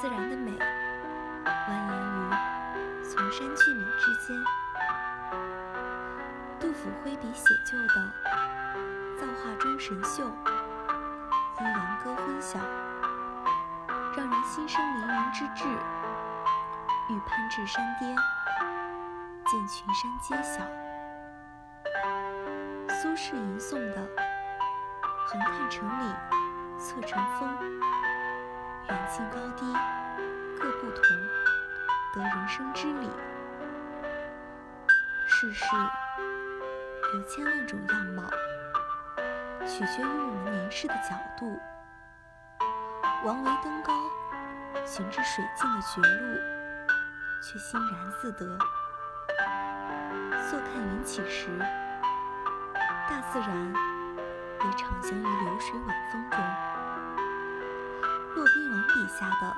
自然的美蜿蜒于崇山峻岭之间。杜甫挥笔写就的造化钟神秀阴阳割昏晓让人心生凌云之志欲攀至山巅见群山皆晓。苏轼吟诵的横看成岭侧成峰远近高低各不同，得人生之理”。世事有千万种样貌，取决于我们凝视的角度。王维登高，寻至水尽的绝路，却欣然自得。坐看云起时，大自然也畅享于流水晚风。下的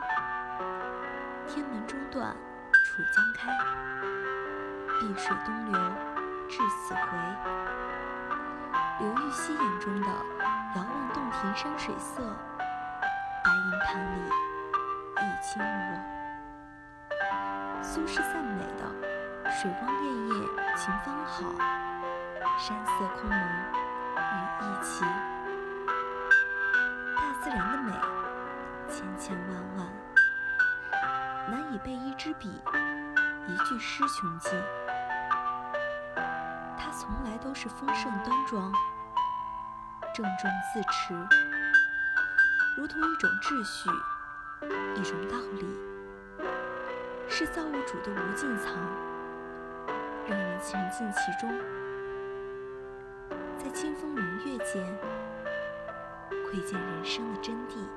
“天门中断楚江开”。碧水东流，至此回。刘禹锡眼中的“遥望洞庭山水色，白银盘里一青螺”。苏轼赞美的“水光潋滟晴方好，山色空蒙雨亦奇”。千千万万，难以被一支笔、一句诗穷尽。它从来都是丰盛端庄、郑重自持，如同一种秩序、一种道理，是造物主的无尽藏，让人沉浸其中，在清风明月间窥见人生的真谛。